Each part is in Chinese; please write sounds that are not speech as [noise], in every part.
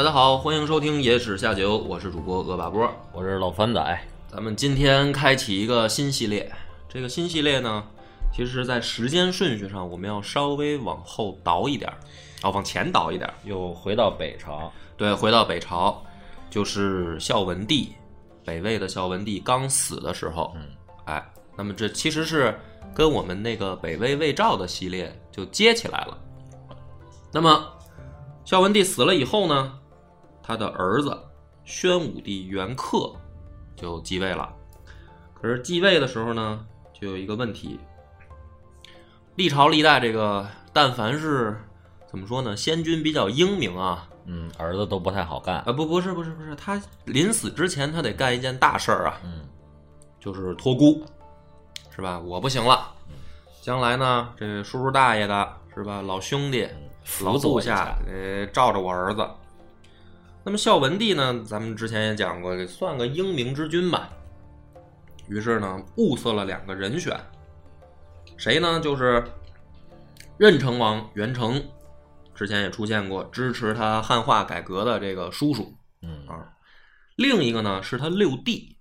大家好，欢迎收听《野史下酒》，我是主播恶霸波。我是老番仔，咱们今天开启一个新系列，这个新系列呢，其实，在时间顺序上，我们要稍微往后倒一点儿，啊，往前倒一点儿。又回到北朝，对，回到北朝，就是孝文帝，北魏的孝文帝刚死的时候，嗯，哎，那么这其实是跟我们那个北魏魏赵的系列就接起来了。那么孝文帝死了以后呢，他的儿子宣武帝元恪就继位了。可是继位的时候呢，就有一个问题，历朝历代这个，但凡是怎么说呢，先君比较英明啊，嗯，儿子都不太好干，啊，不，不是，不是，不是，他临死之前，他得干一件大事儿啊，嗯，就是托孤，是吧？我不行了，将来呢，这叔叔大爷的，是吧？老兄弟、老部下下，呃，罩着我儿子。那么孝文帝呢，咱们之前也讲过，算个英明之君吧。于是呢，物色了两个人选，谁呢？就是任城王元成，之前也出现过支持他汉化改革的这个叔叔。嗯啊，另一个呢是他六弟，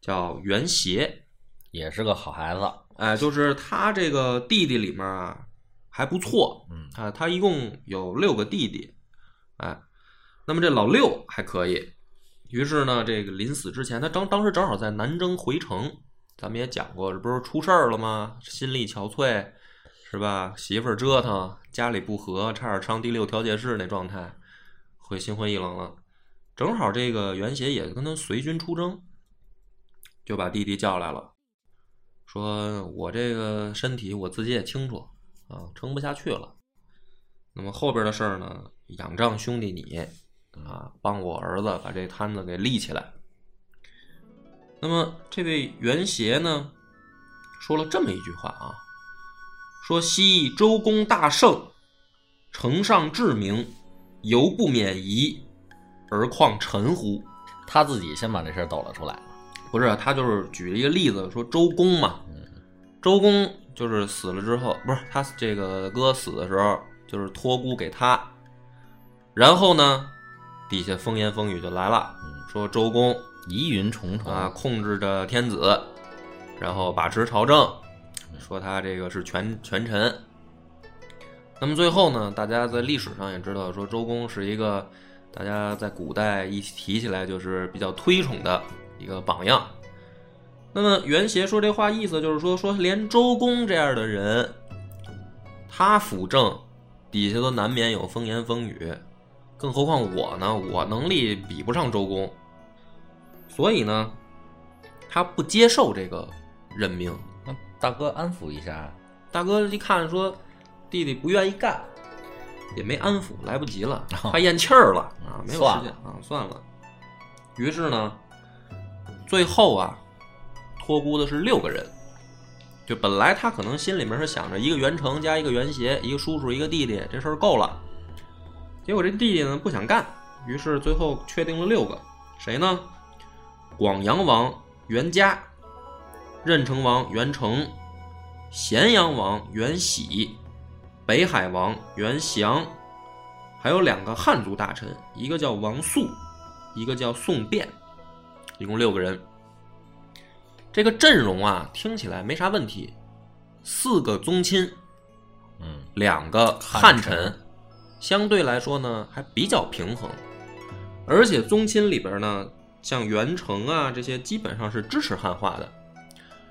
叫元协，也是个好孩子，哎，就是他这个弟弟里面啊还不错，嗯啊，他一共有六个弟弟，哎，那么这老六还可以，于是呢，这个临死之前，他当当时正好在南征回城，咱们也讲过，这不是出事儿了吗？心力憔悴，是吧？媳妇儿折腾，家里不和，差点上第六调解室那状态，会心灰意冷了。正好这个袁协也跟他随军出征，就把弟弟叫来了，说我这个身体我自己也清楚啊，撑不下去了。那么后边的事儿呢，仰仗兄弟你啊，帮我儿子把这摊子给立起来。那么这位袁协呢，说了这么一句话啊，说昔周公大圣，承上至明，犹不免夷，而况臣乎？他自己先把这事儿抖了出来了，不是，他就是举了一个例子，说周公嘛，嗯周公就是死了之后，不是他这个哥死的时候，就是托孤给他，然后呢，底下风言风语就来了，嗯说周公疑云重重啊控制着天子，然后把持朝政，说他这个是权权臣。那么最后呢，大家在历史上也知道，说周公是一个大家在古代一提起来就是比较推崇的一个榜样。那么袁协说这话意思就是说，说连周公这样的人，他辅政，底下都难免有风言风语，更何况我呢？我能力比不上周公，所以呢，他不接受这个任命。那大哥安抚一下，大哥一看说，弟弟不愿意干，也没安抚，来不及了，快咽气儿了 [laughs] 啊，没有时间啊，算了。于是呢，最后啊，托孤的是六个人。就本来他可能心里面是想着一个袁成加一个袁协，一个叔叔一个弟弟，这事儿够了。结果这弟弟呢不想干，于是最后确定了六个，谁呢？广阳王袁嘉，任城王袁成，咸阳王袁喜，北海王袁祥，还有两个汉族大臣，一个叫王肃，一个叫宋辩，一共六个人。这个阵容啊，听起来没啥问题，四个宗亲，嗯，两个汉臣，相对来说呢还比较平衡，而且宗亲里边呢，像袁成啊这些基本上是支持汉化的，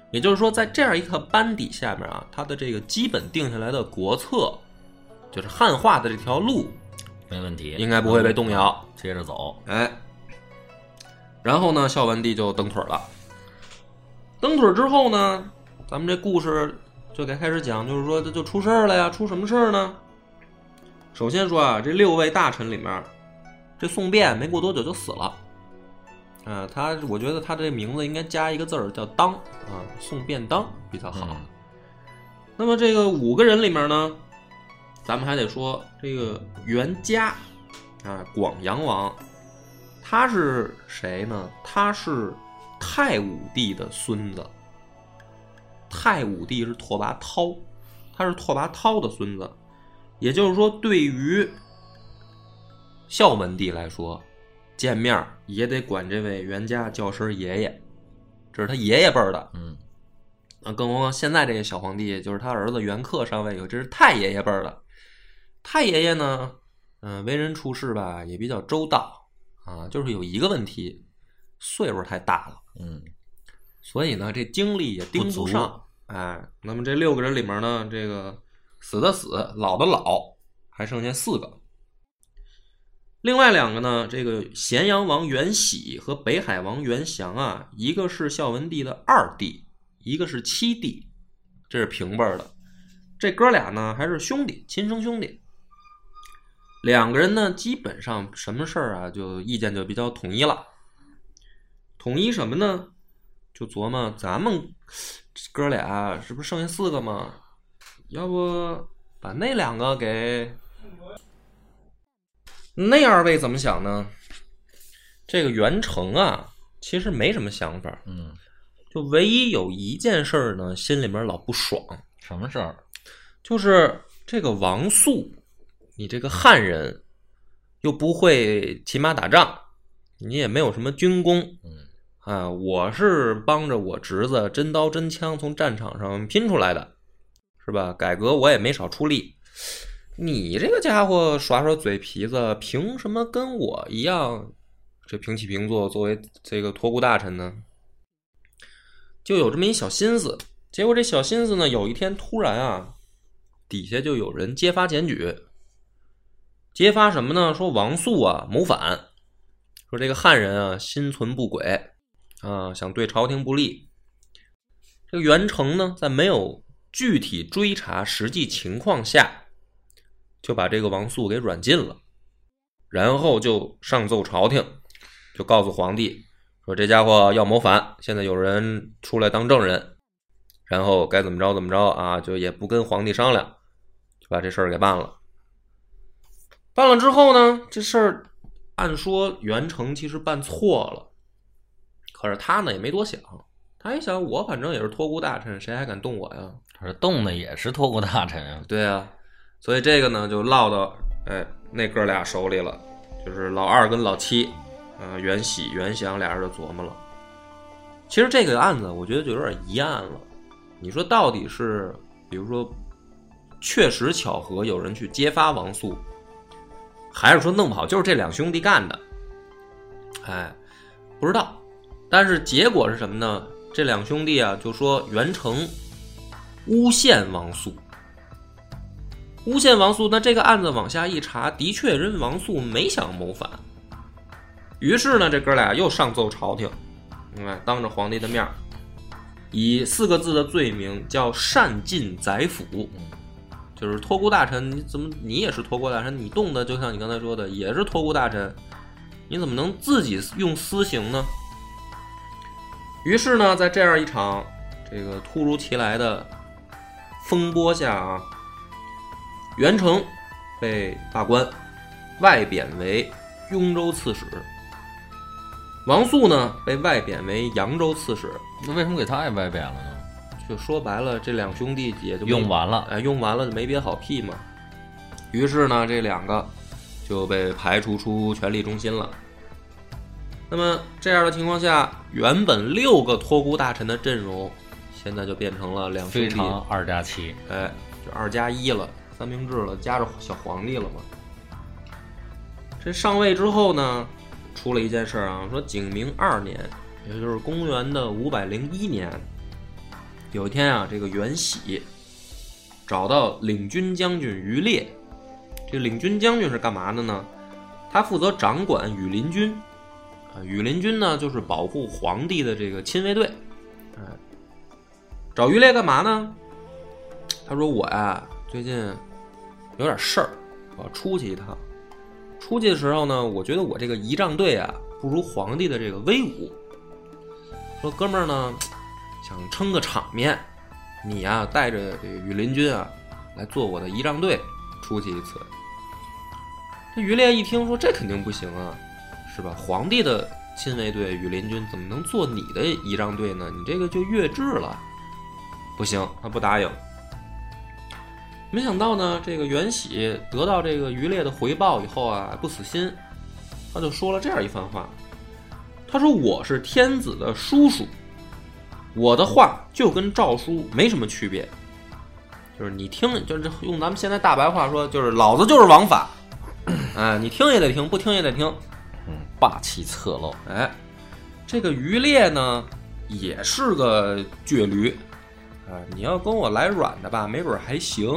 也就是说，在这样一个班底下面啊，他的这个基本定下来的国策，就是汉化的这条路，没问题，应该不会被动摇。接着走，哎，然后呢，孝文帝就蹬腿了。蹬腿之后呢，咱们这故事就该开始讲，就是说这就出事儿了呀，出什么事儿呢？首先说啊，这六位大臣里面，这宋辩没过多久就死了。啊，他我觉得他这名字应该加一个字儿叫当啊，宋便当比较好。嗯那么这个五个人里面呢，咱们还得说这个袁嘉啊，广阳王，他是谁呢？他是太武帝的孙子。太武帝是拓跋焘，他是拓跋焘的孙子，也就是说，对于孝文帝来说，见面也得管这位袁家叫声爷爷，这是他爷爷辈儿的。嗯那，更何况现在这个小皇帝就是他儿子袁克上位以后，这是太爷爷辈儿的。太爷爷呢，嗯、为人处事吧也比较周到啊，就是有一个问题，岁数太大了，嗯所以呢这精力也盯不上。哎，那么这六个人里面呢，这个死的死，老的老，还剩下四个。另外两个呢，这个咸阳王元喜和北海王元祥啊，一个是孝文帝的二弟，一个是七弟，这是平辈儿的。这哥俩呢还是兄弟，亲生兄弟。两个人呢，基本上什么事儿啊，就意见就比较统一了。统一什么呢？就琢磨咱们哥俩是不剩下四个嘛？要不把那两个给那二位怎么想呢？这个袁成啊，其实没什么想法，嗯，就唯一有一件事儿呢，心里面老不爽，什么事儿？就是这个王素，你这个汉人又不会骑马打仗，你也没有什么军功，嗯啊，我是帮着我侄子真刀真枪从战场上拼出来的，是吧？改革我也没少出力。你这个家伙耍耍嘴皮子，凭什么跟我一样这平起平坐作为这个托孤大臣呢？就有这么一小心思。结果这小心思呢，有一天突然啊，底下就有人揭发检举，揭发什么呢？说王素啊谋反，说这个汉人啊心存不轨啊，想对朝廷不利。这个袁成呢，在没有具体追查实际情况下，就把这个王素给软禁了，然后就上奏朝廷，就告诉皇帝说这家伙要谋反，现在有人出来当证人，然后该怎么着怎么着啊，就也不跟皇帝商量，就把这事儿给办了。办了之后呢，这事儿按说袁成其实办错了，可是他呢也没多想，他一想我反正也是托孤大臣，谁还敢动我呀？他说动的也是托孤大臣啊。对啊，所以这个呢就落到哎那哥俩手里了，就是老二跟老七，啊、袁喜、袁祥俩人就琢磨了。其实这个案子我觉得就有点疑案了。你说到底是，比如说，确实巧合有人去揭发王素，还是说弄不好就是这两兄弟干的？哎，不知道。但是结果是什么呢？这两兄弟啊就说袁成诬陷王素。诬陷王素，那这个案子往下一查，的确人王素没想谋反。于是呢，这哥俩又上奏朝廷，嗯，当着皇帝的面，以四个字的罪名叫擅进宰辅，就是托孤大臣，你怎么你也是托孤大臣？你动的就像你刚才说的，也是托孤大臣，你怎么能自己用私刑呢？于是呢，在这样一场这个突如其来的风波下啊，袁成被罢官，外贬为雍州刺史。王肃呢，被外贬为扬州刺史。那为什么给他也外贬了呢？就说白了，这两兄弟也就用完了，哎，用完了就没别好屁嘛。于是呢，这两个就被排除出权力中心了。那么这样的情况下，原本六个托孤大臣的阵容，现在就变成了两兄弟，非常二加七。哎，就二加一了，三明治了，加着小皇帝了嘛。这上位之后呢，出了一件事儿啊，说景明二年，也就是公元的五百零一年，有一天啊，这个袁喜找到领军将军于烈。这领军将军是干嘛的呢？他负责掌管羽林军。啊，羽林军呢，就是保护皇帝的这个亲卫队。找于烈干嘛呢？他说我呀，最近有点事儿，我要出去一趟。出去的时候呢，我觉得我这个仪仗队啊，不如皇帝的这个威武。说哥们儿呢，想撑个场面，你呀、带着这羽林军啊，来做我的仪仗队出去一次。这于烈一听说这肯定不行啊，是吧？皇帝的亲卫队羽林军怎么能做你的仪仗队呢？你这个就越制了，不行，他不答应。没想到呢，这个袁喜得到这个渔猎的回报以后啊，不死心，他就说了这样一番话。他说：“我是天子的叔叔，我的话就跟诏书没什么区别，就是你听，就是用咱们现在大白话说，就是老子就是王法，[clears throat] 哎，你听也得听，不听也得听。嗯，霸气侧漏，哎，这个渔猎呢，也是个倔驴，啊，你要跟我来软的吧，没准还行。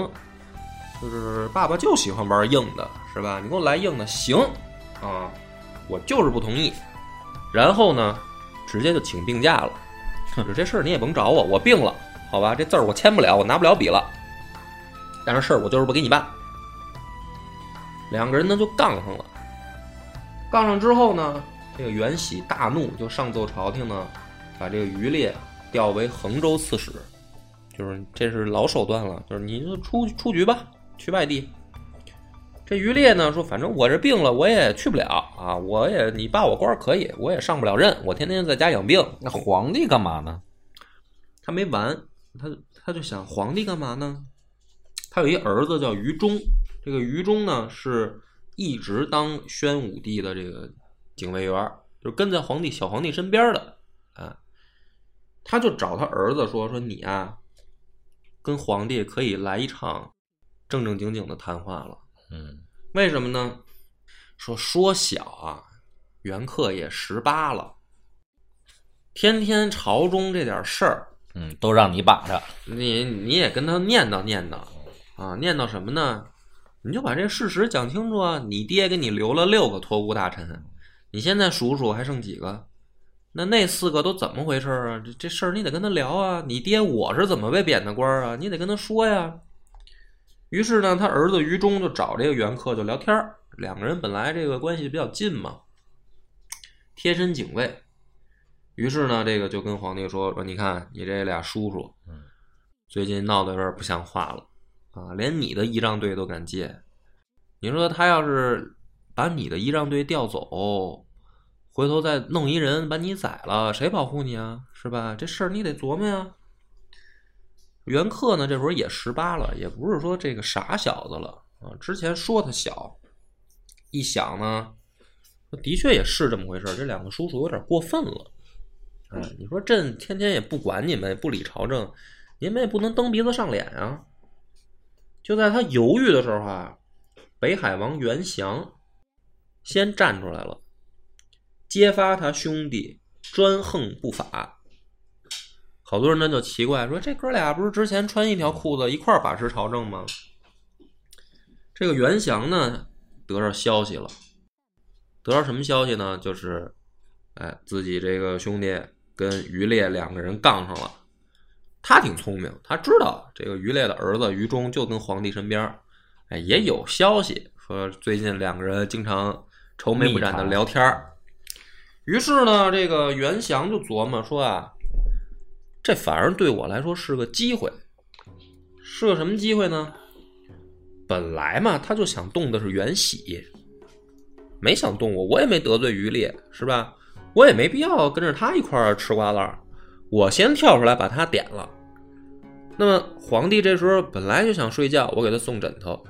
就是爸爸就喜欢玩硬的，是吧？你给我来硬的，行啊，我就是不同意。然后呢，直接就请病假了，就是这事儿你也甭找我，我病了，好吧？这字儿我签不了，我拿不了笔了。但是事儿我就是不给你办。两个人呢就杠上了，杠上之后呢，这个袁喜大怒，就上奏朝廷呢，把这个于烈调为衡州刺史，就是这是老手段了，就是你就出出局吧，去外地。这于烈呢说，反正我这病了，我也去不了啊，我也你罢我官可以，我也上不了任，我天天在家养病。那皇帝干嘛呢？他没完，他他就想皇帝干嘛呢？他有一儿子叫于忠，这个于忠呢是一直当宣武帝的这个警卫员，就是跟在皇帝小皇帝身边的啊。他就找他儿子说说你啊，跟皇帝可以来一场正正经经的谈话了。嗯，为什么呢？说说小啊，袁克也十八了，天天朝中这点事儿，嗯，都让你把着。你你也跟他念叨念叨啊，念叨什么呢？你就把这事实讲清楚啊！你爹给你留了六个托孤大臣，你现在数数还剩几个？那那四个都怎么回事啊？这这事儿你得跟他聊啊！你爹我是怎么被贬的官儿啊？你得跟他说呀。于是呢，他儿子于忠就找这个袁克就聊天儿两个人本来这个关系比较近嘛，贴身警卫。于是呢，这个就跟皇帝说说，你看你这俩叔叔，嗯，最近闹得有点不像话了啊，连你的仪仗队都敢借。你说他要是把你的仪仗队调走，回头再弄一人把你宰了，谁保护你啊？是吧？这事儿你得琢磨呀。袁克呢，这会儿也十八了，也不是说这个傻小子了啊。之前说他小，一想呢，的确也是这么回事这两个叔叔有点过分了。哎，你说朕天天也不管你们，不理朝政，你们也不能蹬鼻子上脸啊。就在他犹豫的时候啊，北海王袁祥先站出来了，揭发他兄弟专横不法。好多人呢就奇怪说：“这哥俩不是之前穿一条裤子一块把持朝政吗？”这个袁祥呢得到消息了，得到什么消息呢？就是，哎，自己这个兄弟跟于烈两个人杠上了。他挺聪明，他知道这个于烈的儿子于忠就跟皇帝身边儿，哎，也有消息说最近两个人经常愁眉不展的聊天儿。于是呢，这个袁祥就琢磨说啊，这反而对我来说是个机会，是个什么机会呢？本来嘛，他就想动的是袁喜，没想动我，我也没得罪于烈，是吧？我也没必要跟着他一块儿吃瓜烂儿，我先跳出来把他点了。那么皇帝这时候本来就想睡觉，我给他送枕头，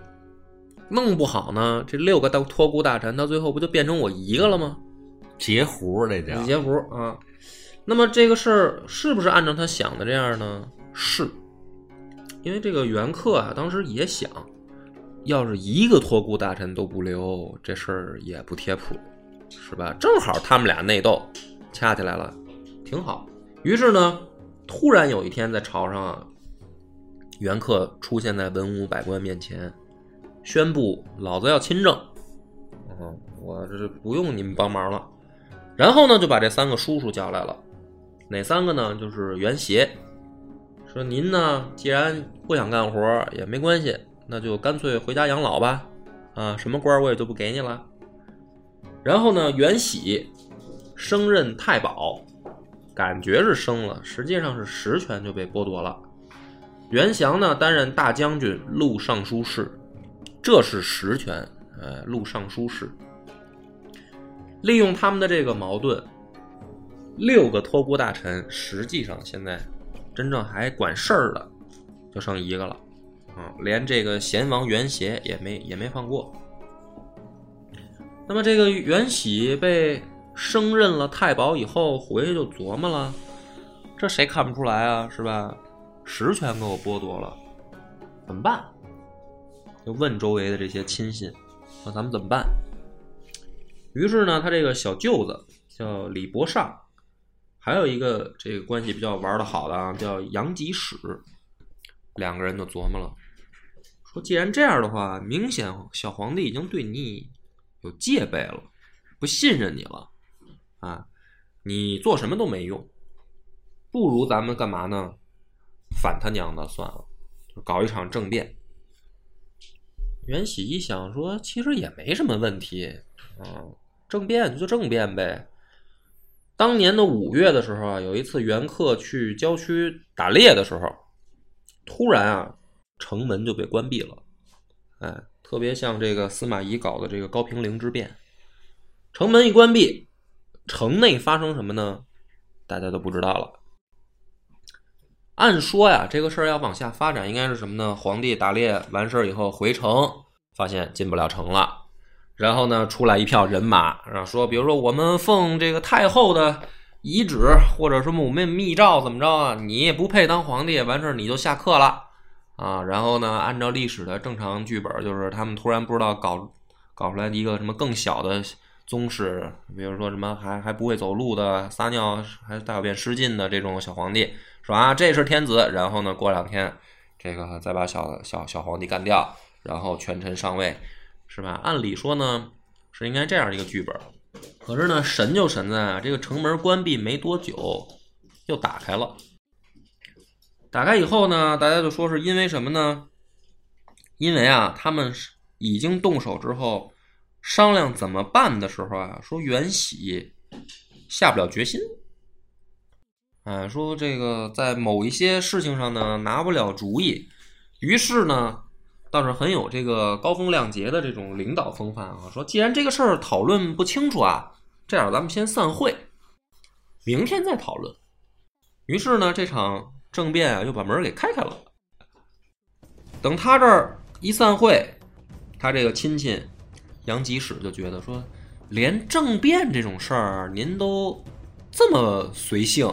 弄不好呢，这六个大托孤大臣到最后不就变成我一个了吗？截胡这叫李截胡啊。那么这个事儿是不是按照他想的这样呢？是，因为这个袁克啊，当时也想，要是一个托孤大臣都不留，这事儿也不贴谱，是吧？正好他们俩内斗掐起来了，挺好。于是呢，突然有一天在朝上啊，袁克出现在文武百官面前，宣布老子要亲政，嗯，我这是不用你们帮忙了。然后呢，就把这三个叔叔叫来了，哪三个呢？就是袁协，说您呢，既然不想干活也没关系，那就干脆回家养老吧，啊，什么官我也就不给你了。然后呢，袁喜升任太保，感觉是升了，实际上是实权就被剥夺了。袁祥呢，担任大将军、录尚书事，这是实权，呃，录尚书事。利用他们的这个矛盾，六个托孤大臣实际上现在真正还管事儿的就剩一个了，啊，连这个贤王袁协也没也没放过。那么这个袁喜被升任了太保以后，回去就琢磨了，这谁看不出来啊，是吧？实权给我剥夺了，怎么办？就问周围的这些亲信，说咱们怎么办？于是呢，他这个小舅子叫李伯尚，还有一个这个关系比较玩的好的啊，叫杨吉史，两个人就琢磨了，说既然这样的话，明显小皇帝已经对你有戒备了，不信任你了啊，你做什么都没用，不如咱们干嘛呢？反他娘的算了，搞一场政变。袁喜一想说，其实也没什么问题，啊，政变就政变呗。当年的五月的时候啊，有一次袁克去郊区打猎的时候，突然啊，城门就被关闭了，哎，特别像这个司马懿搞的这个高平陵之变，城门一关闭，城内发生什么呢？大家都不知道了。按说呀，这个事儿要往下发展，应该是什么呢？皇帝打猎完事儿以后回城，发现进不了城了，然后呢，出来一票人马，然后说，比如说我们奉这个太后的遗旨，或者什么我们密诏，怎么着啊？你不配当皇帝，完事儿你就下课了啊。然后呢，按照历史的正常剧本，就是他们突然不知道搞搞出来一个什么更小的宗室，比如说什么还还不会走路的、撒尿还大小便失禁的这种小皇帝。说啊，这是天子，然后呢，过两天，这个再把小小小皇帝干掉，然后权臣上位，是吧？按理说呢，是应该这样一个剧本。可是呢，神就神在啊这个城门关闭没多久，又打开了。打开以后呢，大家就说是因为什么呢？因为啊，他们已经动手之后，商量怎么办的时候啊，说袁喜下不了决心。哎，说这个在某一些事情上呢拿不了主意，于是呢倒是很有这个高风亮节的这种领导风范啊。说既然这个事儿讨论不清楚啊，这样咱们先散会，明天再讨论。于是呢这场政变啊又把门给开开了。等他这儿一散会，他这个亲戚杨吉史就觉得说，连政变这种事儿您都这么随性。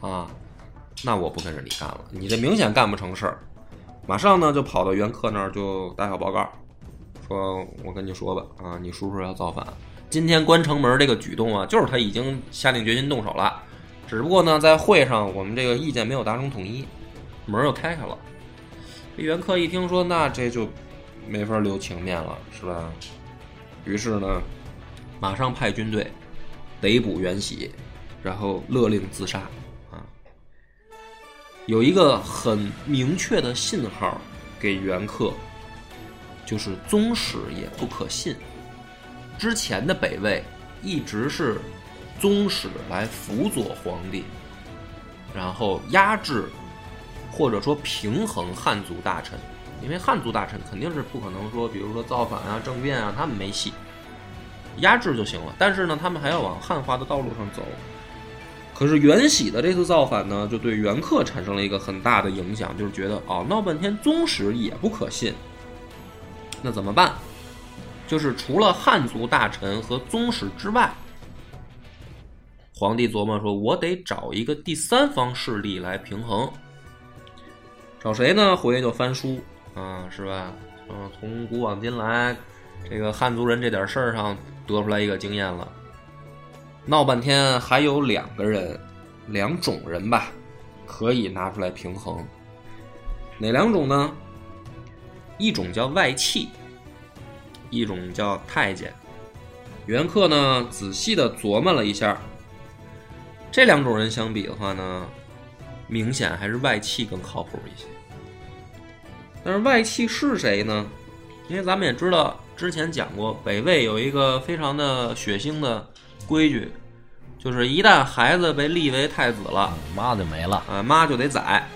啊，那我不跟着你干了，你这明显干不成事儿。马上呢就跑到袁克那儿就打小报告，说我跟你说吧，啊，你叔叔要造反，今天关城门这个举动啊，就是他已经下定决心动手了，只不过呢在会上我们这个意见没有达成统一，门又开开了。这袁克一听说，那这就没法留情面了，是吧？于是呢，马上派军队逮捕袁喜，然后勒令自杀。有一个很明确的信号给袁克，就是宗室也不可信。之前的北魏一直是宗室来辅佐皇帝，然后压制或者说平衡汉族大臣，因为汉族大臣肯定是不可能说，比如说造反啊、政变啊，他们没戏，压制就行了。但是呢，他们还要往汉化的道路上走。可是袁喜的这次造反呢，就对袁克产生了一个很大的影响，就是觉得哦，闹半天宗室也不可信，那怎么办？就是除了汉族大臣和宗室之外，皇帝琢磨说，我得找一个第三方势力来平衡。找谁呢？回去就翻书啊，是吧？嗯，从古往今来，这个汉族人这点事儿上得出来一个经验了。闹半天还有两个人，两种人吧，可以拿出来平衡。哪两种呢？一种叫外戚，一种叫太监。袁克呢，仔细的琢磨了一下，这两种人相比的话呢，明显还是外戚更靠谱一些。但是外戚是谁呢？因为咱们也知道，之前讲过，北魏有一个非常的血腥的规矩，就是一旦孩子被立为太子了，妈就没了。啊，妈就得宰。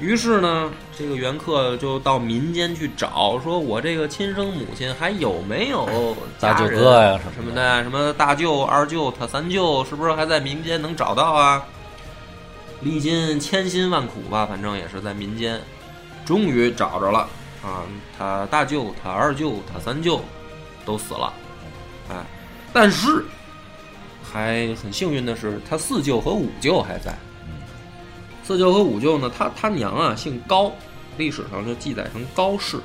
于是呢，这个袁克就到民间去找，说我这个亲生母亲还有没有大舅哥呀什么的，什么大舅、二舅、他三舅，是不是还在民间能找到啊？历尽千辛万苦吧，反正也是在民间，终于找着了啊！他大舅、他二舅、他三舅都死了，哎，但是还很幸运的是，他四舅和五舅还在。四舅和五舅呢，他他娘啊姓高，历史上就记载成高氏。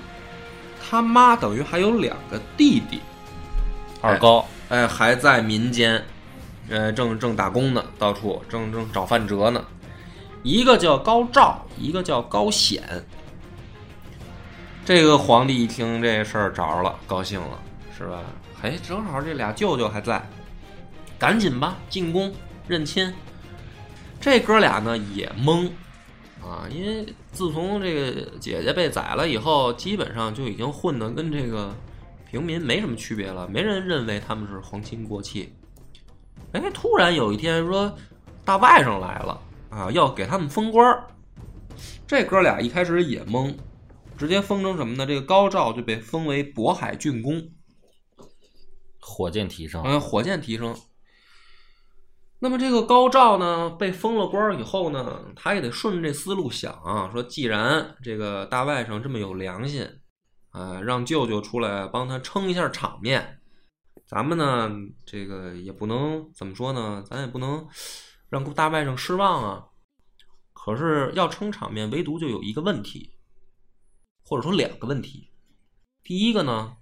他妈等于还有两个弟弟，二高，哎，还在民间，呃，正正打工呢，到处正正找饭辙呢。一个叫高照，一个叫高显。这个皇帝一听这事儿找着了，高兴了，是吧？哎，正好这俩舅舅还在，赶紧吧，进宫认亲。这哥俩呢也懵啊，因为自从这个姐姐被宰了以后，基本上就已经混得跟这个平民没什么区别了，没人认为他们是皇亲国戚。哎，突然有一天说大外甥来了啊，要给他们封官儿。这哥俩一开始也懵，直接封成什么呢？这个高照就被封为渤海郡公，火箭提升。嗯，火箭提升。那么这个高照呢，被封了官以后呢，他也得顺着这思路想啊，说既然这个大外甥这么有良心，啊，让舅舅出来帮他撑一下场面，咱们呢，这个也不能怎么说呢，咱也不能让大外甥失望啊。可是要撑场面，唯独就有一个问题，或者说两个问题。第一个呢，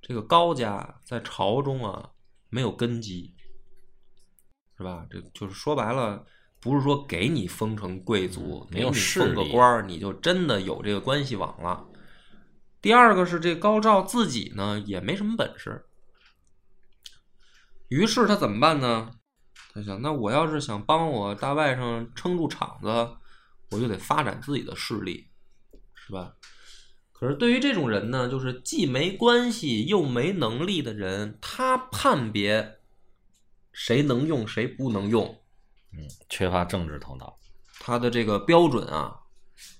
这个高家在朝中啊没有根基。是吧？这就是说白了，不是说给你封成贵族，没有封个官儿，你就真的有这个关系网了。第二个是这高照自己呢也没什么本事，于是他怎么办呢？他想，那我要是想帮我大外甥撑住场子，我就得发展自己的势力，是吧？可是对于这种人呢，就是既没关系又没能力的人，他判别谁能用谁不能用，嗯缺乏政治头脑，他的这个标准啊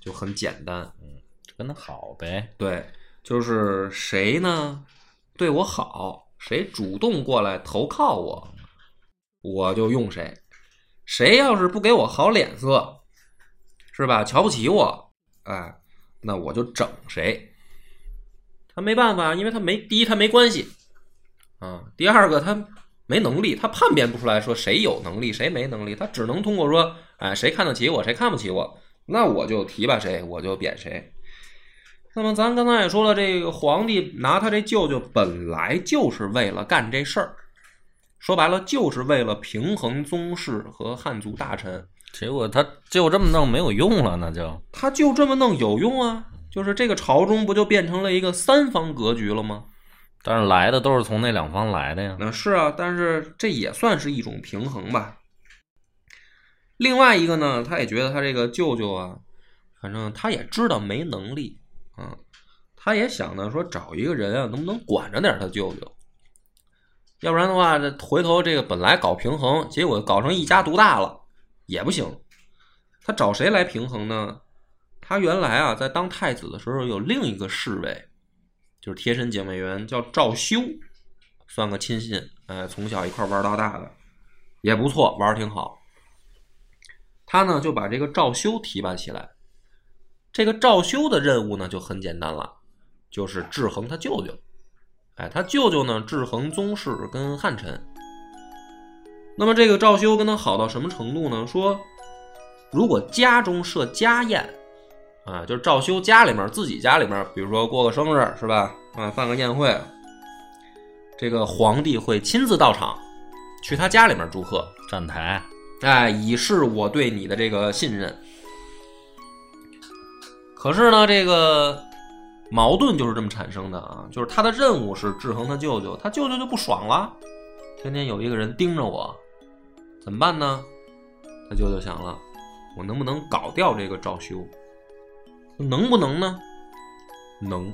就很简单，嗯跟他好呗。对，就是谁呢对我好，谁主动过来投靠我，我就用谁。谁要是不给我好脸色，是吧？瞧不起我，哎，那我就整谁。他没办法，因为他没第一他没关系啊，第二个他没能力，他判别不出来说谁有能力谁没能力，他只能通过说，哎，谁看得起我，谁看不起我，那我就提拔谁，我就贬谁。那么咱刚才也说了，这个皇帝拿他这舅舅本来就是为了干这事儿，说白了就是为了平衡宗室和汉族大臣。结果他就这么弄没有用了，那就他就这么弄有用啊？就是这个朝中不就变成了一个三方格局了吗？但是来的都是从那两方来的呀。那是啊，但是这也算是一种平衡吧。另外一个呢，他也觉得他这个舅舅啊，反正他也知道没能力，嗯，他也想呢说找一个人啊，能不能管着点他舅舅，要不然的话，这回头这个本来搞平衡，结果搞成一家独大了，也不行。他找谁来平衡呢？他原来啊，在当太子的时候有另一个侍卫，就是贴身警卫员，叫赵修，算个亲信，哎，从小一块玩到大的，也不错，玩儿挺好。他呢就把这个赵修提拔起来。这个赵修的任务呢就很简单了，就是制衡他舅舅。哎，他舅舅呢制衡宗室跟汉臣。那么这个赵修跟他好到什么程度呢？说如果家中设家宴，啊，就是赵修家里面自己家里面，比如说过个生日是吧？啊，办个宴会，这个皇帝会亲自到场，去他家里面祝贺。站台，哎，以示我对你的这个信任。可是呢，这个矛盾就是这么产生的啊，就是他的任务是制衡他舅舅，他舅舅就不爽了，天天有一个人盯着我，怎么办呢？他舅舅想了，我能不能搞掉这个赵修？能不能呢？能，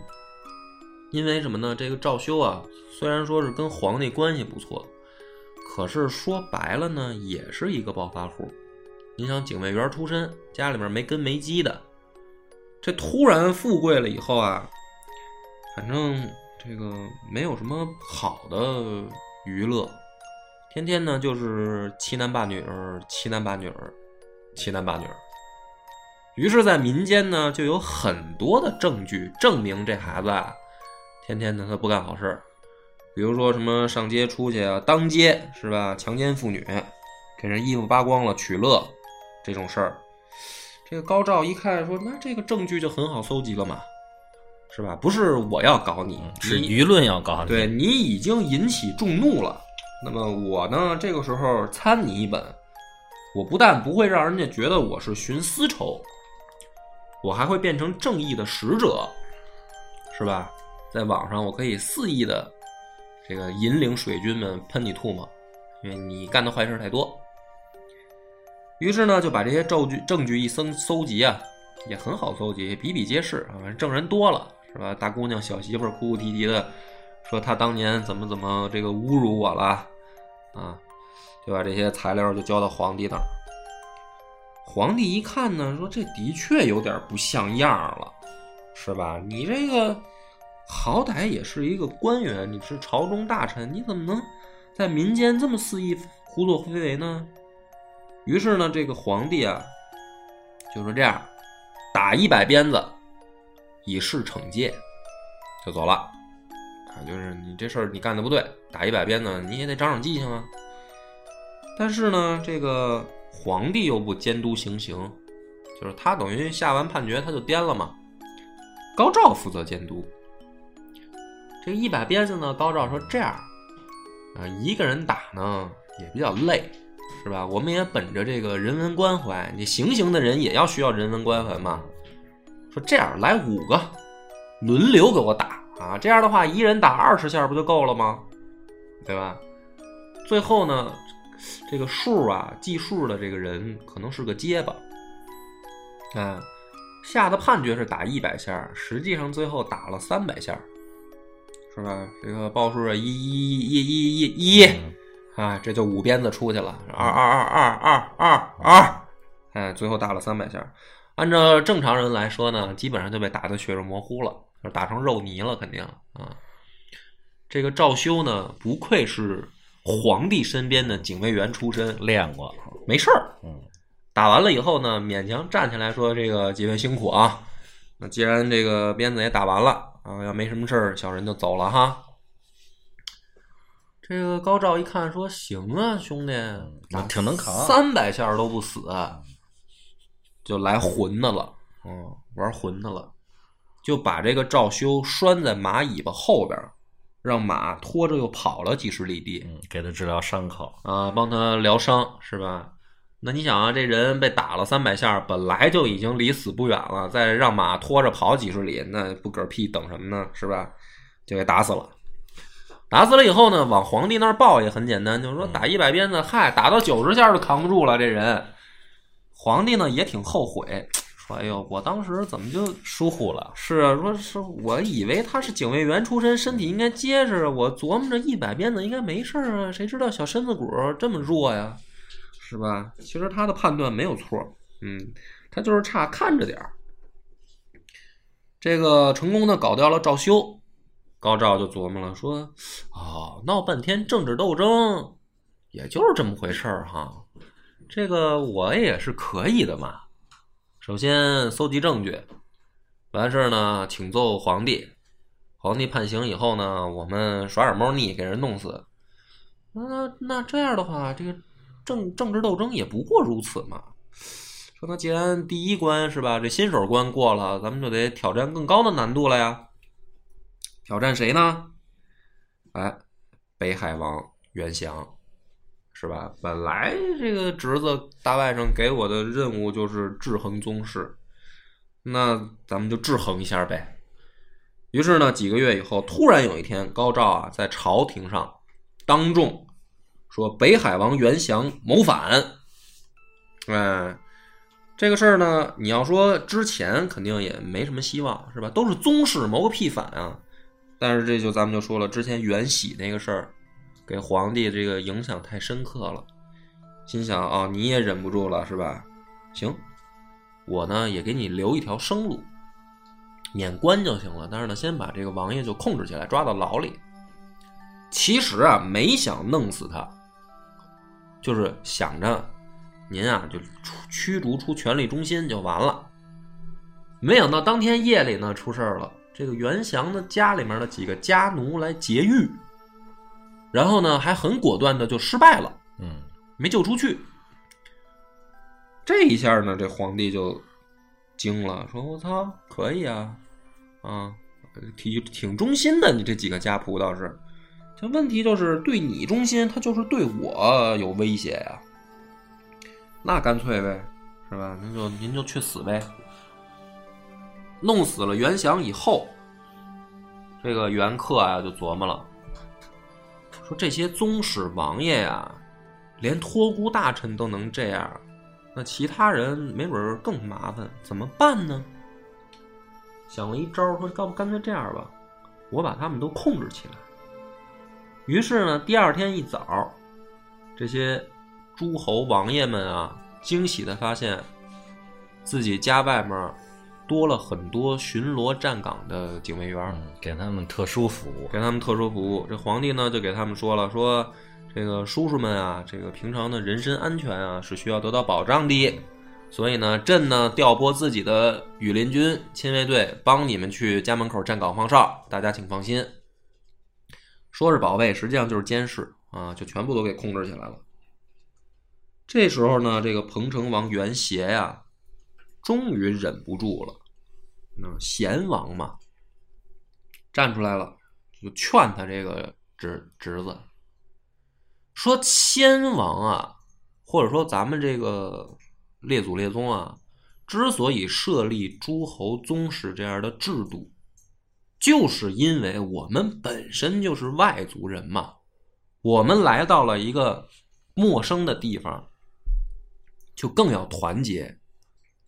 因为什么呢？这个赵修啊，虽然说是跟皇帝关系不错，可是说白了呢，也是一个暴发户。你想，警卫员出身，家里面没根没基的，这突然富贵了以后啊，反正这个没有什么好的娱乐，天天呢就是欺男霸女儿，欺男霸女儿，欺男霸女儿。于是，在民间呢，就有很多的证据证明这孩子啊，天天的他不干好事儿，比如说什么上街出去啊，当街是吧，强奸妇女，给人衣服扒光了取乐，这种事儿。这个高照一看说，那这个证据就很好搜集了嘛，是吧？不是我要搞你，你是舆论要搞你，对你已经引起众怒了。那么我呢，这个时候参你一本，我不但不会让人家觉得我是寻私仇，我还会变成正义的使者，是吧？在网上我可以肆意的这个引领水军们喷你吐沫，因为你干的坏事太多。于是呢，就把这些证据证据一搜搜集啊，也很好搜集，比比皆是啊，证人多了，是吧？大姑娘、小媳妇哭哭啼啼的说她当年怎么怎么这个侮辱我了啊，就把这些材料就交到皇帝那儿。皇帝一看呢，说这的确有点不像样了，是吧？你这个好歹也是一个官员，你是朝中大臣，你怎么能在民间这么肆意胡作非为呢？于是呢，这个皇帝啊，就说这样，打一百鞭子，以示惩戒，就走了。啊，就是你这事儿你干的不对，打一百鞭子，你也得长长记性啊。但是呢，这个皇帝又不监督行刑，就是他等于下完判决他就颠了嘛。高照负责监督。这一百鞭子呢，高照说这样，啊，一个人打呢也比较累。是吧？我们也本着这个人文关怀，你行刑的人也要需要人文关怀嘛。说这样来五个，轮流给我打啊！这样的话，一人打二十下不就够了吗？对吧？最后呢，这个数啊，计数的这个人可能是个结巴，啊，下的判决是打一百下，实际上最后打了三百下，是吧？这个报数啊，一一一一一一。啊，这就五鞭子出去了，二二二二二二二，哎，最后打了三百下。按照正常人来说呢，基本上就被打得血肉模糊了，就打成肉泥了，肯定啊。这个赵修呢，不愧是皇帝身边的警卫员出身，练过，没事儿。嗯，打完了以后呢，勉强站起来说：“这个几位辛苦啊。那既然这个鞭子也打完了啊，要没什么事儿，小人就走了哈。”这个高照一看，说：“行啊，兄弟，挺能扛，三百下都不死，就来混的了，嗯，玩混的了，就把这个赵修拴在马尾巴后边，让马拖着又跑了几十里地，嗯，给他治疗伤口啊，帮他疗伤，是吧？那你想啊，这人被打了三百下，本来就已经离死不远了，再让马拖着跑几十里，那不嗝屁等什么呢？是吧？就给打死了。”打死了以后呢，往皇帝那儿报也很简单，就是说打一百鞭子，嗨，打到九十下就扛不住了。这人，皇帝呢也挺后悔，说：“哎呦，我当时怎么就疏忽了？是啊，说是我以为他是警卫员出身，身体应该结实，我琢磨着一百鞭子应该没事啊，谁知道小身子骨这么弱呀，是吧？其实他的判断没有错，嗯，他就是差看着点儿。这个成功的搞掉了赵修。高照就琢磨了，说：“哦，闹半天政治斗争，也就是这么回事儿哈。这个我也是可以的嘛。首先搜集证据，完事儿呢，请奏皇帝。皇帝判刑以后呢，我们耍点猫腻，给人弄死。那那这样的话，这个政政治斗争也不过如此嘛。说那既然第一关是吧，这新手关过了，咱们就得挑战更高的难度了呀。”挑战谁呢？哎，北海王袁祥，是吧？本来这个侄子大外甥给我的任务就是制衡宗室，那咱们就制衡一下呗。于是呢，几个月以后，突然有一天，高照啊在朝廷上当众说北海王袁祥谋反。哎，这个事儿呢，你要说之前肯定也没什么希望，是吧？都是宗室谋个屁反啊！但是这就咱们就说了，之前袁喜那个事儿，给皇帝这个影响太深刻了，心想啊、你也忍不住了是吧？行，我呢也给你留一条生路，免官就行了。但是呢，先把这个王爷就控制起来，抓到牢里。其实啊，没想弄死他，就是想着您啊就驱逐出权力中心就完了。没想到当天夜里呢出事儿了，这个袁祥的家里面的几个家奴来劫狱，然后呢还很果断的就失败了，嗯，没救出去。这一下呢，这皇帝就惊了，说：“我操，可以啊，啊，挺挺忠心的，你这几个家仆倒是。这问题就是对你忠心，他就是对我有威胁呀。那干脆呗，是吧？那就您就去死呗。弄死了袁祥以后，这个袁克啊就琢磨了，说这些宗室王爷呀、连托孤大臣都能这样，那其他人没准更麻烦，怎么办呢？想了一招，说干不干脆这样吧，我把他们都控制起来。于是呢，第二天一早，这些诸侯王爷们啊，惊喜的发现自己家外面多了很多巡逻站岗的警卫员。嗯给他们特殊服务，给他们特殊服务。这皇帝呢就给他们说了，说这个叔叔们啊，这个平常的人身安全啊是需要得到保障的，所以呢，朕呢调拨自己的羽林军亲卫队帮你们去家门口站岗放哨，大家请放心。说是保卫，实际上就是监视啊，就全部都给控制起来了。这时候呢，这个彭城王袁协呀，终于忍不住了。那贤王嘛，站出来了，就劝他这个侄侄子，说先王啊，或者说咱们这个列祖列宗啊，之所以设立诸侯宗室这样的制度，就是因为我们本身就是外族人嘛，我们来到了一个陌生的地方，就更要团结。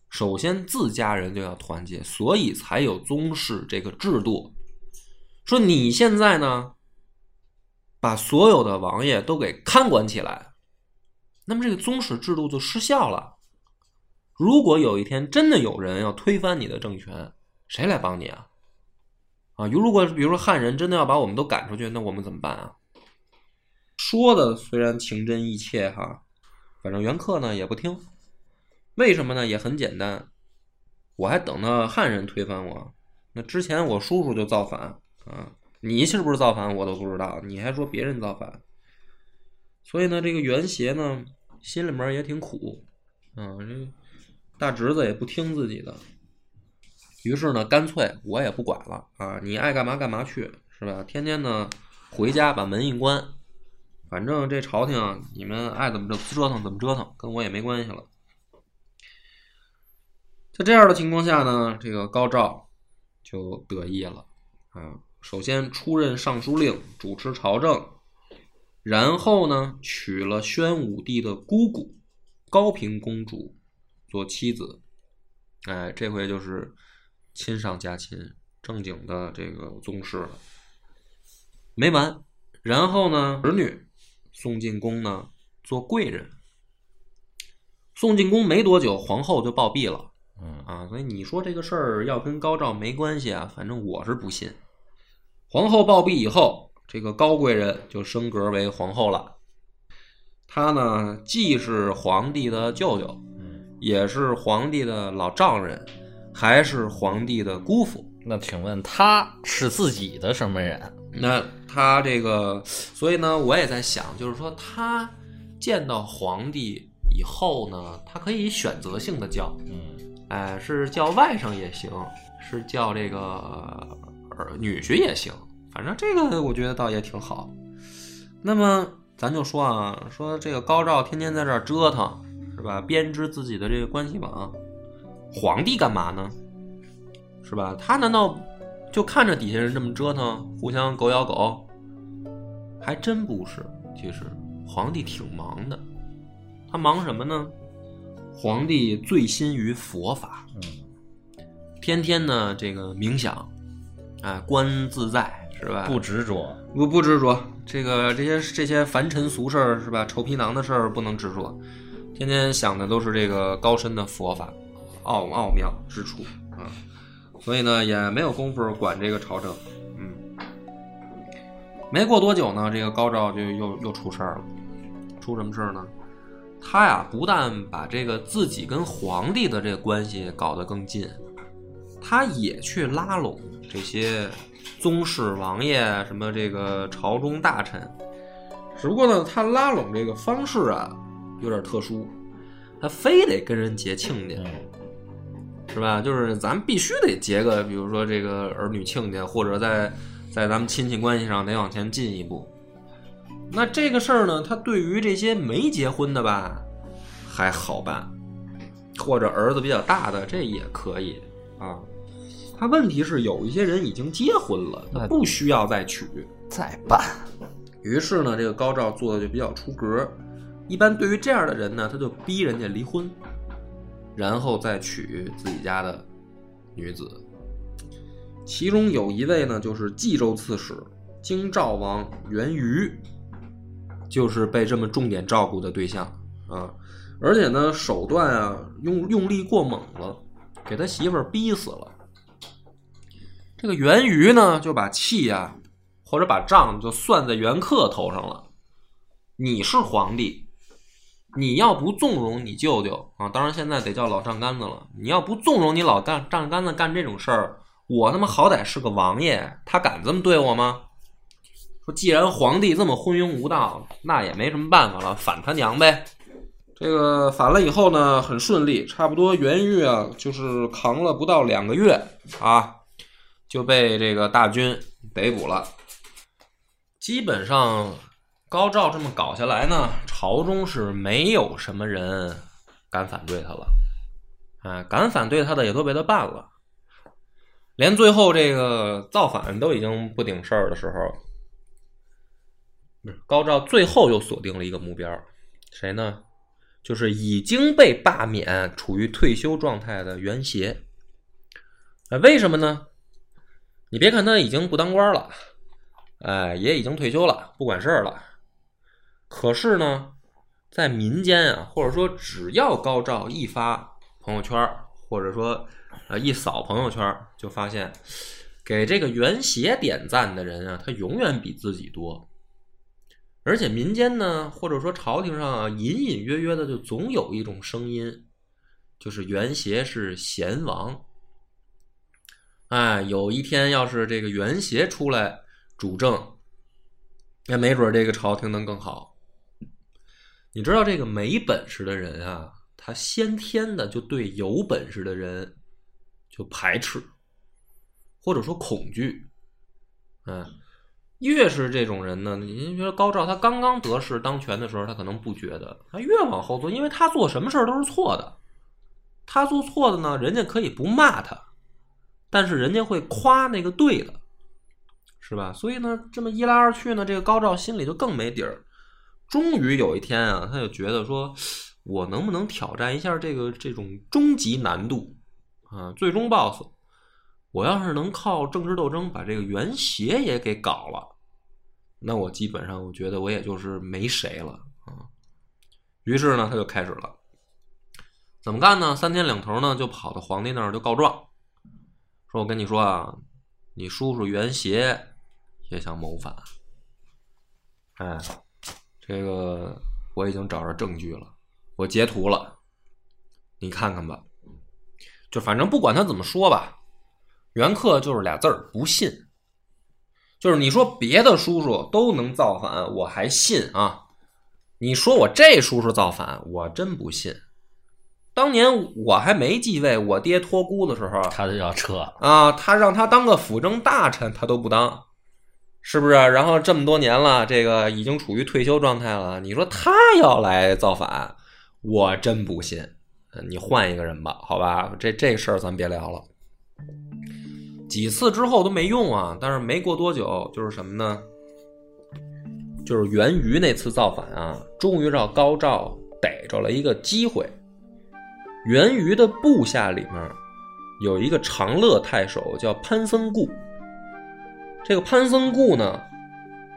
首先自家人就要团结，所以才有宗室这个制度。说你现在呢，把所有的王爷都给看管起来，那么这个宗室制度就失效了。如果有一天真的有人要推翻你的政权，谁来帮你啊？啊，如果比如说汉人真的要把我们都赶出去，那我们怎么办啊？说的虽然情真意切哈，反正袁克呢也不听。为什么呢？也很简单，我还等着汉人推翻我。那之前我叔叔就造反啊，你是不是造反我都不知道，你还说别人造反。所以呢，这个袁协呢心里面也挺苦，啊，这大侄子也不听自己的，于是呢，干脆我也不管了啊，你爱干嘛干嘛去，是吧？天天呢回家把门一关，反正这朝廷你们爱怎么折腾怎么折腾，跟我也没关系了。在这样的情况下呢，这个高照就得意了啊。首先出任尚书令，主持朝政，然后呢娶了宣武帝的姑姑高平公主做妻子。哎，这回就是亲上加亲，正经的这个宗室了。没完，然后呢，儿女宋进公呢做贵人。宋进宫没多久，皇后就暴毙了。嗯啊，所以你说这个事儿要跟高照没关系啊，反正我是不信。皇后暴毙以后，这个高贵人就升格为皇后了。她呢，既是皇帝的舅舅，也是皇帝的老丈人，还是皇帝的姑父。那请问他是自己的什么人？那他这个，所以呢，我也在想，就是说他见到皇帝以后呢，他可以选择性的叫，嗯哎，是叫外甥也行，是叫这个儿女婿也行，反正这个我觉得倒也挺好。那么咱就说啊，说这个高照天天在这儿折腾，是吧？编织自己的这个关系网，皇帝干嘛呢？是吧？他难道就看着底下人这么折腾，互相狗咬狗？还真不是，其实皇帝挺忙的，他忙什么呢？皇帝醉心于佛法，嗯天天呢这个冥想，哎，观自在是吧？不执着，不不执着，这个这些这些凡尘俗事儿是吧？臭皮囊的事儿不能执着，天天想的都是这个高深的佛法，奥奥妙之处啊。所以呢，也没有功夫管这个朝政。嗯，没过多久呢，这个高照就又又出事儿了。出什么事儿呢？他呀，不但把这个自己跟皇帝的这个关系搞得更近，他也去拉拢这些宗室王爷，什么这个朝中大臣。只不过呢，他拉拢这个方式啊，有点特殊，他非得跟人结亲家，嗯，是吧？就是咱必须得结个，比如说这个儿女亲家，或者在在咱们亲戚关系上得往前进一步。那这个事儿呢，他对于这些没结婚的吧，还好办，或者儿子比较大的，这也可以啊。他问题是有一些人已经结婚了，他不需要再娶。再办，于是呢，这个高照做的就比较出格。一般对于这样的人呢，他就逼人家离婚，然后再娶自己家的女子。其中有一位呢，就是冀州刺史京兆王元瑜，就是被这么重点照顾的对象啊。而且呢，手段啊用用力过猛了，给他媳妇儿逼死了。这个袁瑜呢，就把气啊，或者把账就算在袁克头上了。你是皇帝，你要不纵容你舅舅啊，当然现在得叫老丈杆子了。你要不纵容你老丈丈杆子干这种事儿，我他妈好歹是个王爷，他敢这么对我吗？既然皇帝这么昏庸无道，那也没什么办法了，反他娘呗。这个反了以后呢，很顺利，差不多元玉啊，就是扛了不到两个月啊，就被这个大军逮捕了。基本上高照这么搞下来呢，朝中是没有什么人敢反对他了，啊，敢反对他的也都被他办了。连最后这个造反都已经不顶事儿的时候，高照最后又锁定了一个目标，谁呢？就是已经被罢免、处于退休状态的袁协。哎，为什么呢？你别看他已经不当官了，哎，也已经退休了，不管事儿了。可是呢，在民间啊，或者说只要高照一发朋友圈，或者说呃一扫朋友圈，就发现给这个袁协点赞的人啊，他永远比自己多。而且民间呢，或者说朝廷上啊，隐隐约约的就总有一种声音，就是袁协是贤王。哎，有一天要是这个袁协出来主政，那没准这个朝廷能更好。你知道这个没本事的人啊，他先天的就对有本事的人就排斥，或者说恐惧。嗯，越是这种人呢，您觉得高照他刚刚得势当权的时候，他可能不觉得，他越往后做，因为他做什么事都是错的。他做错的呢，人家可以不骂他，但是人家会夸那个对的，是吧？所以呢，这么一来二去呢，这个高照心里就更没底儿。终于有一天啊，他就觉得说，我能不能挑战一下这个这种终极难度啊，最终 BOSS？我要是能靠政治斗争把这个袁协也给搞了，那我基本上我觉得我也就是没谁了啊。于是呢，他就开始了，怎么干呢？三天两头呢，就跑到皇帝那儿就告状，说我跟你说啊，你叔叔袁协也想谋反，哎。这个我已经找着证据了，我截图了，你看看吧。就反正不管他怎么说吧，袁克就是俩字儿不信。就是你说别的叔叔都能造反，我还信啊。你说我这叔叔造反，我真不信。当年我还没继位，我爹托孤的时候，他就要撤，啊，他让他当个辅政大臣，他都不当。是不是？然后这么多年了，这个已经处于退休状态了。你说他要来造反，我真不信。你换一个人吧，好吧？这这事儿咱别聊了。几次之后都没用啊。但是没过多久，就是什么呢？就是袁瑜那次造反啊，终于让高照逮着了一个机会。袁瑜的部下里面有一个长乐太守，叫潘森固。这个潘僧固呢，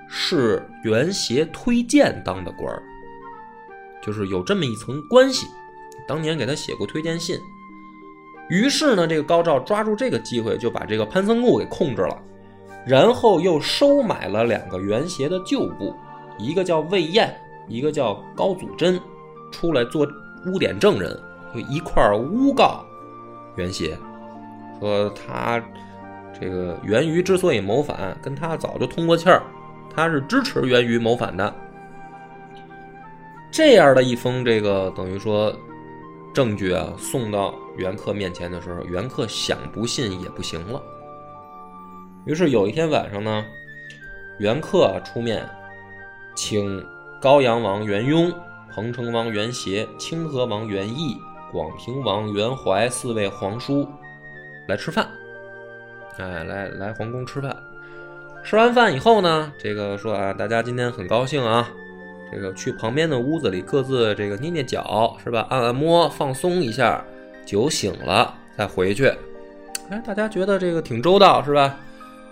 是袁协推荐当的官儿，就是有这么一层关系。当年给他写过推荐信，于是呢，这个高照抓住这个机会，就把这个潘僧固给控制了，然后又收买了两个袁协的旧部，一个叫魏彦，一个叫高祖真，出来做污点证人，就一块儿诬告袁协，说他这个袁于之所以谋反，跟他早就通过气儿，他是支持袁于谋反的。这样的一封这个等于说证据啊，送到袁克面前的时候，袁克想不信也不行了。于是有一天晚上呢，袁克出面，请高阳王袁雍、彭城王袁协、清河王袁义、广平王袁怀四位皇叔来吃饭。哎，来来皇宫吃饭。吃完饭以后呢，这个说啊，大家今天很高兴啊，这个去旁边的屋子里各自这个捏捏脚是吧？按按摩，放松一下。酒醒了再回去。哎，大家觉得这个挺周到是吧？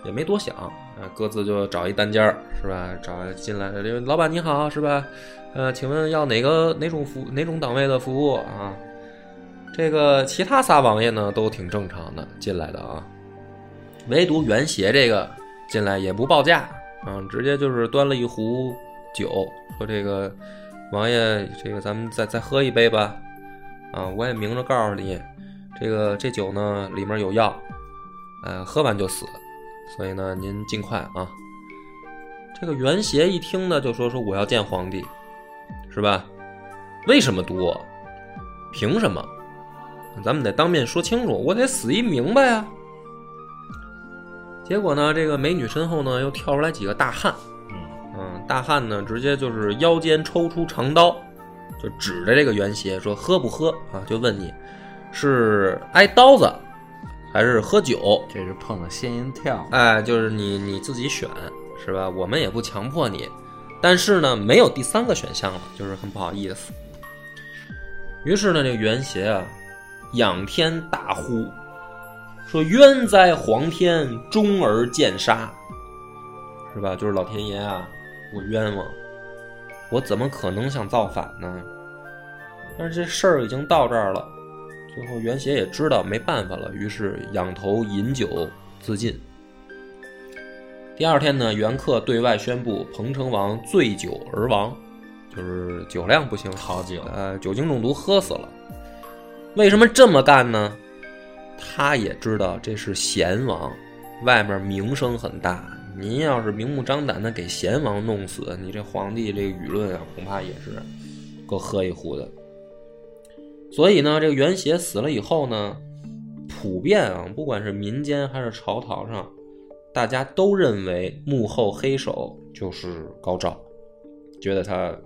也没多想啊，各自就找一单间儿是吧？找进来的，这位老板你好是吧？呃，请问要哪个哪种服哪种档位的服务啊？这个其他仨王爷呢都挺正常的进来的啊，唯独袁协这个进来也不报价啊，直接就是端了一壶酒，说这个王爷这个咱们再再喝一杯吧。啊，我也明着告诉你，这个这酒呢里面有药，呃，喝完就死，所以呢您尽快啊。这个袁协一听呢就说说我要见皇帝，是吧？为什么毒我？凭什么？咱们得当面说清楚，我得死一明白啊。结果呢，这个美女身后呢又跳出来几个大汉，嗯，大汉呢直接就是腰间抽出长刀。就指着这个袁协说：“喝不喝啊？”就问你，是挨刀子还是喝酒？这是碰了仙人跳。哎，就是你你自己选是吧？我们也不强迫你，但是呢，没有第三个选项了，就是很不好意思。于是呢，这个袁协啊，仰天大呼说：“冤哉皇天，终而见杀，是吧？就是老天爷啊，我冤枉。”我怎么可能想造反呢？但是这事儿已经到这儿了，最后袁协也知道没办法了，于是仰头饮酒自尽。第二天呢，袁克对外宣布彭城王醉酒而亡，就是酒量不行，好酒，呃，酒精中毒喝死了。为什么这么干呢？他也知道这是贤王，外面名声很大。您要是明目张胆的给贤王弄死，你这皇帝这个舆论啊，恐怕也是够喝一壶的。所以呢，这个袁协死了以后呢，普遍啊，不管是民间还是朝堂上，大家都认为幕后黑手就是高照，觉得他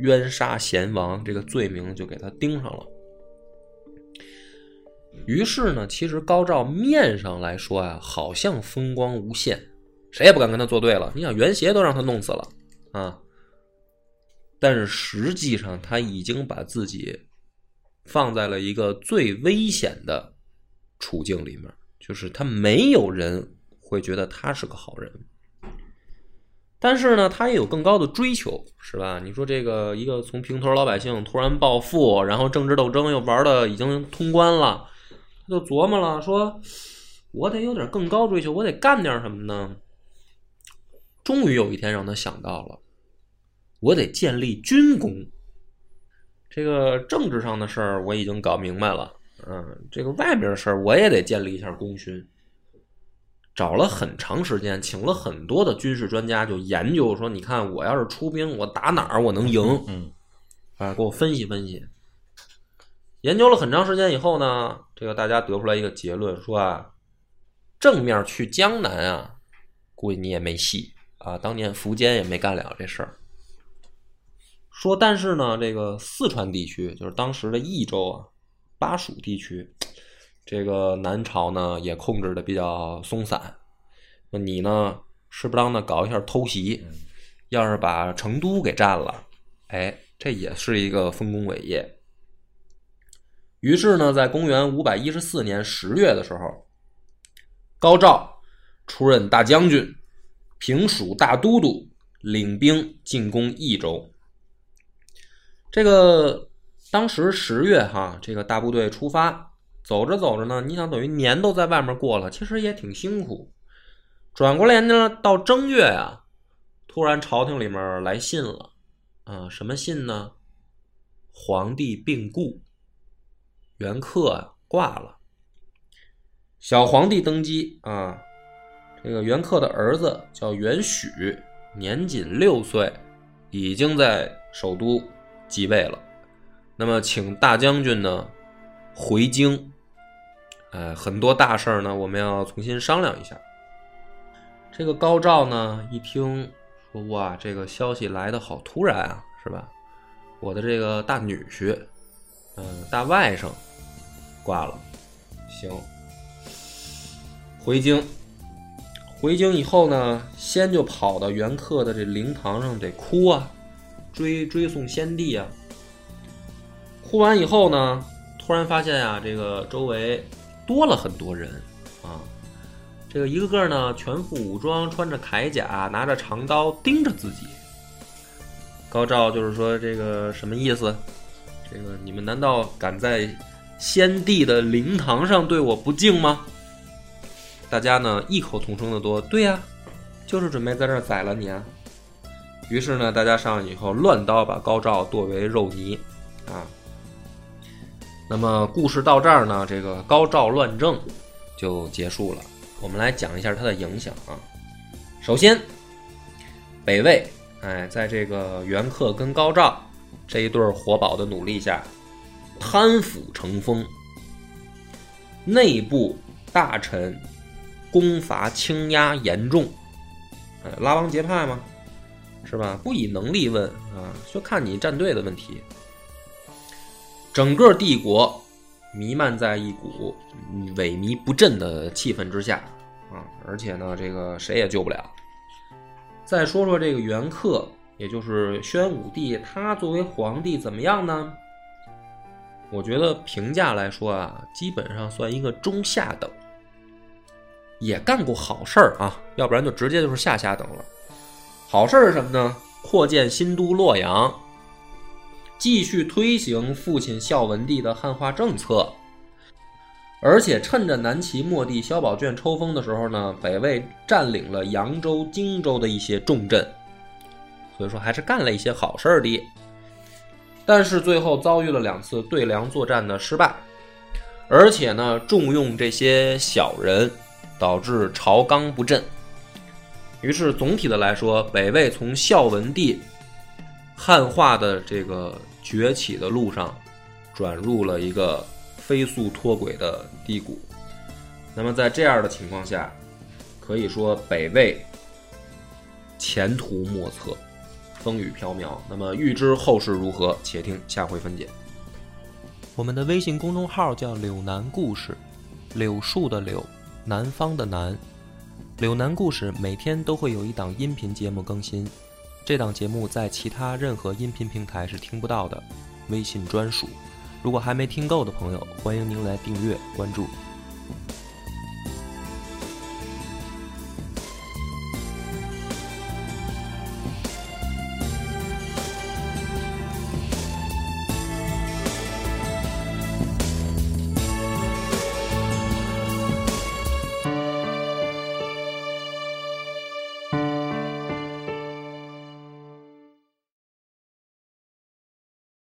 冤杀贤王这个罪名就给他盯上了。于是呢，其实高照面上来说啊，好像风光无限。谁也不敢跟他作对了。你想，袁协都让他弄死了啊！但是实际上，他已经把自己放在了一个最危险的处境里面，就是他没有人会觉得他是个好人。但是呢，他也有更高的追求，是吧？你说这个一个从平头老百姓突然暴富，然后政治斗争又玩的已经通关了，他就琢磨了，说我得有点更高追求，我得干点什么呢？终于有一天让他想到了，我得建立军功。这个政治上的事儿我已经搞明白了，嗯，这个外边的事儿我也得建立一下功勋。找了很长时间，请了很多的军事专家，就研究说，你看我要是出兵，我打哪儿我能赢？嗯，啊，给我分析分析。研究了很长时间以后呢，这个大家得出来一个结论，说啊，正面去江南啊，估计你也没戏。啊，当年苻坚也没干了这事儿。说，但是呢，这个四川地区，就是当时的益州啊、巴蜀地区，这个南朝呢也控制的比较松散。那你呢，适不当的搞一下偷袭，要是把成都给占了，哎，这也是一个丰功伟业。于是呢，在公元五百一十四年十月的时候，高照出任大将军。平蜀大都督，领兵进攻益州。这个当时十月哈，这个大部队出发，走着走着呢，你想等于年都在外面过了，其实也挺辛苦。转过来呢，到正月啊，突然朝廷里面来信了，啊，什么信呢？皇帝病故，元恪啊挂了，小皇帝登基啊。这个袁克的儿子叫袁许，年仅六岁，已经在首都继位了。那么，请大将军呢回京。哎，很多大事儿呢，我们要重新商量一下。这个高照呢，一听说哇，这个消息来的好突然啊，是吧？我的这个大女婿，嗯，大外甥挂了，行，回京。回京以后呢，先就跑到元恪的这灵堂上得哭啊，追追送先帝啊。哭完以后呢，突然发现呀，这个周围多了很多人啊，这个一个个呢全副武装，穿着铠甲，拿着长刀盯着自己。高照就是说这个什么意思？这个你们难道敢在先帝的灵堂上对我不敬吗？大家呢异口同声的说：“对呀，就是准备在这宰了你啊！”于是呢，大家上去以后乱刀把高照剁为肉泥啊。那么故事到这儿呢，这个高照乱政就结束了。我们来讲一下它的影响啊。首先，北魏哎，在这个元恪跟高照这一对活宝的努力下，贪腐成风，内部大臣。攻伐倾压严重，呃，拉帮结派吗？是吧？不以能力问啊，就看你站队的问题。整个帝国弥漫在一股萎靡不振的气氛之下啊，而且呢，这个谁也救不了。再说说这个元恪，也就是宣武帝，他作为皇帝怎么样呢？我觉得评价来说啊，基本上算一个中下等。也干过好事儿啊，要不然就直接就是下下等了。好事儿是什么呢？扩建新都洛阳，继续推行父亲孝文帝的汉化政策，而且趁着南齐末帝萧宝卷抽风的时候呢，北魏占领了扬州、荆州的一些重镇，所以说还是干了一些好事儿的。但是最后遭遇了两次对梁作战的失败，而且呢，重用这些小人。导致朝纲不振，于是总体的来说，北魏从孝文帝汉化的这个崛起的路上，转入了一个飞速脱轨的低谷。那么在这样的情况下，可以说北魏前途莫测，风雨飘渺。那么欲知后事如何，且听下回分解。我们的微信公众号叫“柳南故事”，柳树的柳。南方的南，柳南故事每天都会有一档音频节目更新，这档节目在其他任何音频平台是听不到的，微信专属。如果还没听够的朋友，欢迎您来订阅关注。